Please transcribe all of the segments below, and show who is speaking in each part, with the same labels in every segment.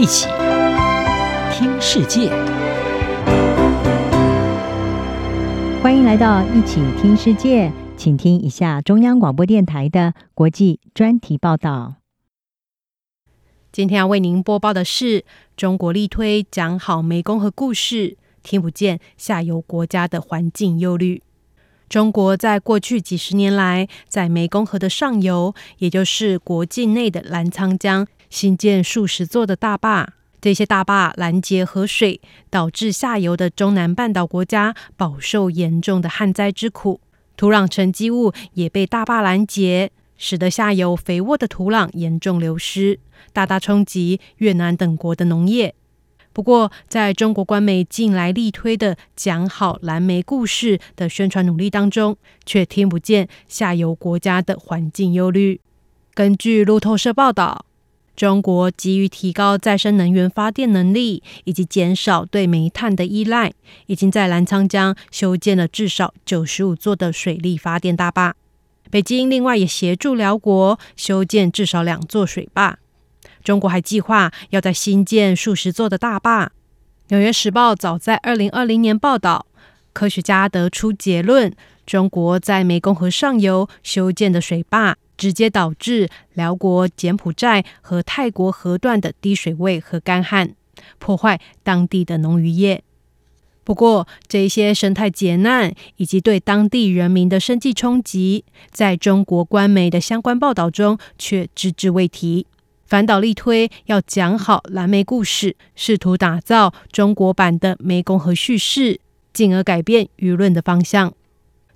Speaker 1: 一起听世界，
Speaker 2: 欢迎来到一起听世界，请听一下中央广播电台的国际专题报道。
Speaker 3: 今天要为您播报的是中国力推讲好湄公河故事，听不见下游国家的环境忧虑。中国在过去几十年来，在湄公河的上游，也就是国境内的澜沧江，新建数十座的大坝。这些大坝拦截河水，导致下游的中南半岛国家饱受严重的旱灾之苦。土壤沉积物也被大坝拦截，使得下游肥沃的土壤严重流失，大大冲击越南等国的农业。不过，在中国官媒近来力推的讲好蓝莓故事的宣传努力当中，却听不见下游国家的环境忧虑。根据路透社报道，中国急于提高再生能源发电能力以及减少对煤炭的依赖，已经在澜沧江修建了至少九十五座的水力发电大坝。北京另外也协助寮国修建至少两座水坝。中国还计划要在新建数十座的大坝。纽约时报早在二零二零年报道，科学家得出结论：中国在湄公河上游修建的水坝，直接导致寮国、柬埔寨和泰国河段的低水位和干旱，破坏当地的农渔业。不过，这些生态劫难以及对当地人民的生计冲击，在中国官媒的相关报道中却只字未提。反倒力推要讲好蓝莓故事，试图打造中国版的湄公河叙事，进而改变舆论的方向。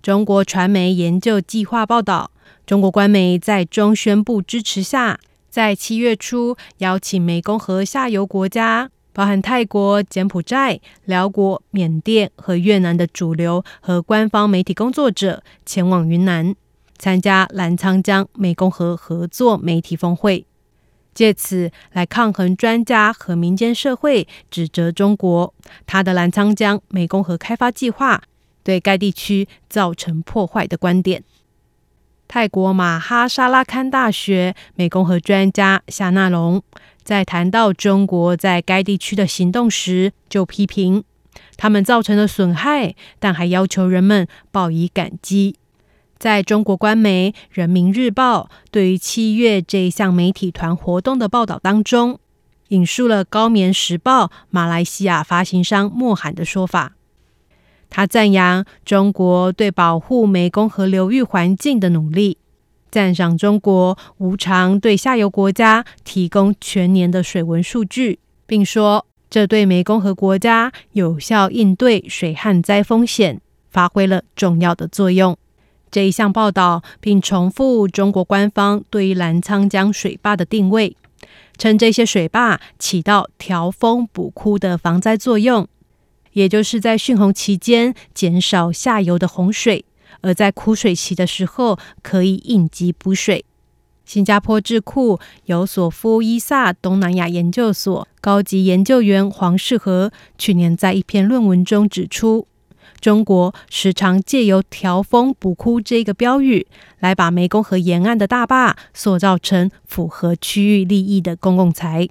Speaker 3: 中国传媒研究计划报道，中国官媒在中宣部支持下，在七月初邀请湄公河下游国家，包含泰国、柬埔寨、寮国、缅甸和越南的主流和官方媒体工作者前往云南，参加澜沧江湄公河合作媒体峰会。借此来抗衡专家和民间社会指责中国，他的澜沧江湄公河开发计划对该地区造成破坏的观点。泰国马哈沙拉堪大学湄公河专家夏纳隆在谈到中国在该地区的行动时，就批评他们造成了损害，但还要求人们报以感激。在中国官媒《人民日报》对于七月这一项媒体团活动的报道当中，引述了高棉时报马来西亚发行商莫罕的说法。他赞扬中国对保护湄公河流域环境的努力，赞赏中国无偿对下游国家提供全年的水文数据，并说这对湄公河国家有效应对水旱灾风险发挥了重要的作用。这一项报道，并重复中国官方对于澜沧江水坝的定位，称这些水坝起到调峰补枯的防灾作用，也就是在汛洪期间减少下游的洪水，而在枯水期的时候可以应急补水。新加坡智库尤索夫伊萨东南亚研究所高级研究员黄世和去年在一篇论文中指出。中国时常借由“调峰补枯”这个标语，来把湄公河沿岸的大坝塑造成符合区域利益的公共财。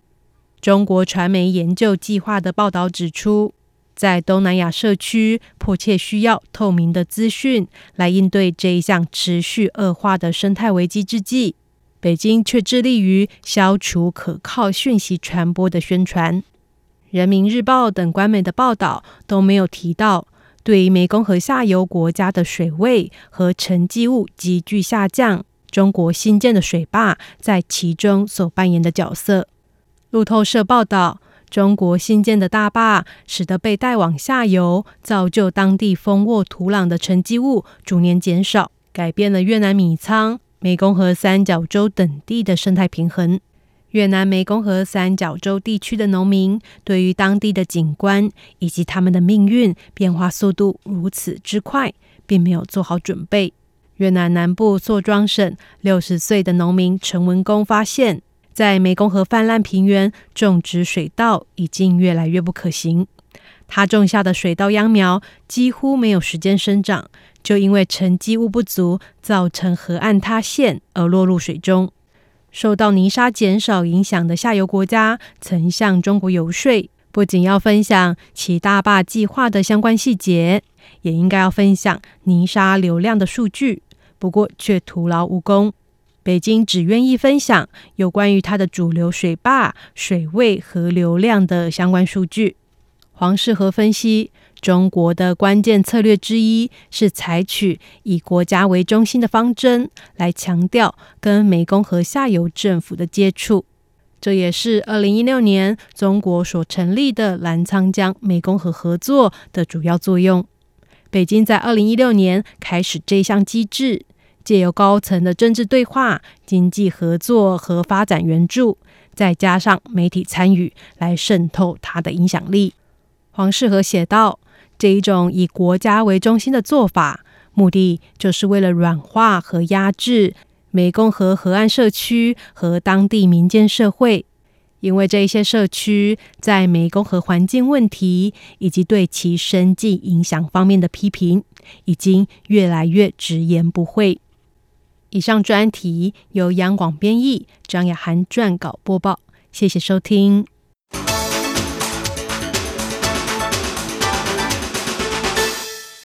Speaker 3: 中国传媒研究计划的报道指出，在东南亚社区迫切需要透明的资讯来应对这一项持续恶化的生态危机之际，北京却致力于消除可靠讯息传播的宣传。人民日报等官媒的报道都没有提到。对于湄公河下游国家的水位和沉积物急剧下降，中国新建的水坝在其中所扮演的角色。路透社报道，中国新建的大坝使得被带往下游、造就当地丰沃土壤的沉积物逐年减少，改变了越南米仓、湄公河三角洲等地的生态平衡。越南湄公河三角洲地区的农民对于当地的景观以及他们的命运变化速度如此之快，并没有做好准备。越南南部坐庄省六十岁的农民陈文公发现，在湄公河泛滥平原种植水稻已经越来越不可行。他种下的水稻秧苗几乎没有时间生长，就因为沉积物不足，造成河岸塌陷而落入水中。受到泥沙减少影响的下游国家曾向中国游说，不仅要分享其大坝计划的相关细节，也应该要分享泥沙流量的数据。不过却徒劳无功。北京只愿意分享有关于它的主流水坝水位和流量的相关数据。黄世和分析，中国的关键策略之一是采取以国家为中心的方针，来强调跟湄公河下游政府的接触。这也是二零一六年中国所成立的澜沧江湄公河合作的主要作用。北京在二零一六年开始这项机制。借由高层的政治对话、经济合作和发展援助，再加上媒体参与，来渗透它的影响力。黄世和写道：“这一种以国家为中心的做法，目的就是为了软化和压制湄公河河岸社区和当地民间社会，因为这一些社区在湄公河环境问题以及对其生计影响方面的批评，已经越来越直言不讳。”以上专题由杨广编译，张雅涵撰稿播报。谢谢收听。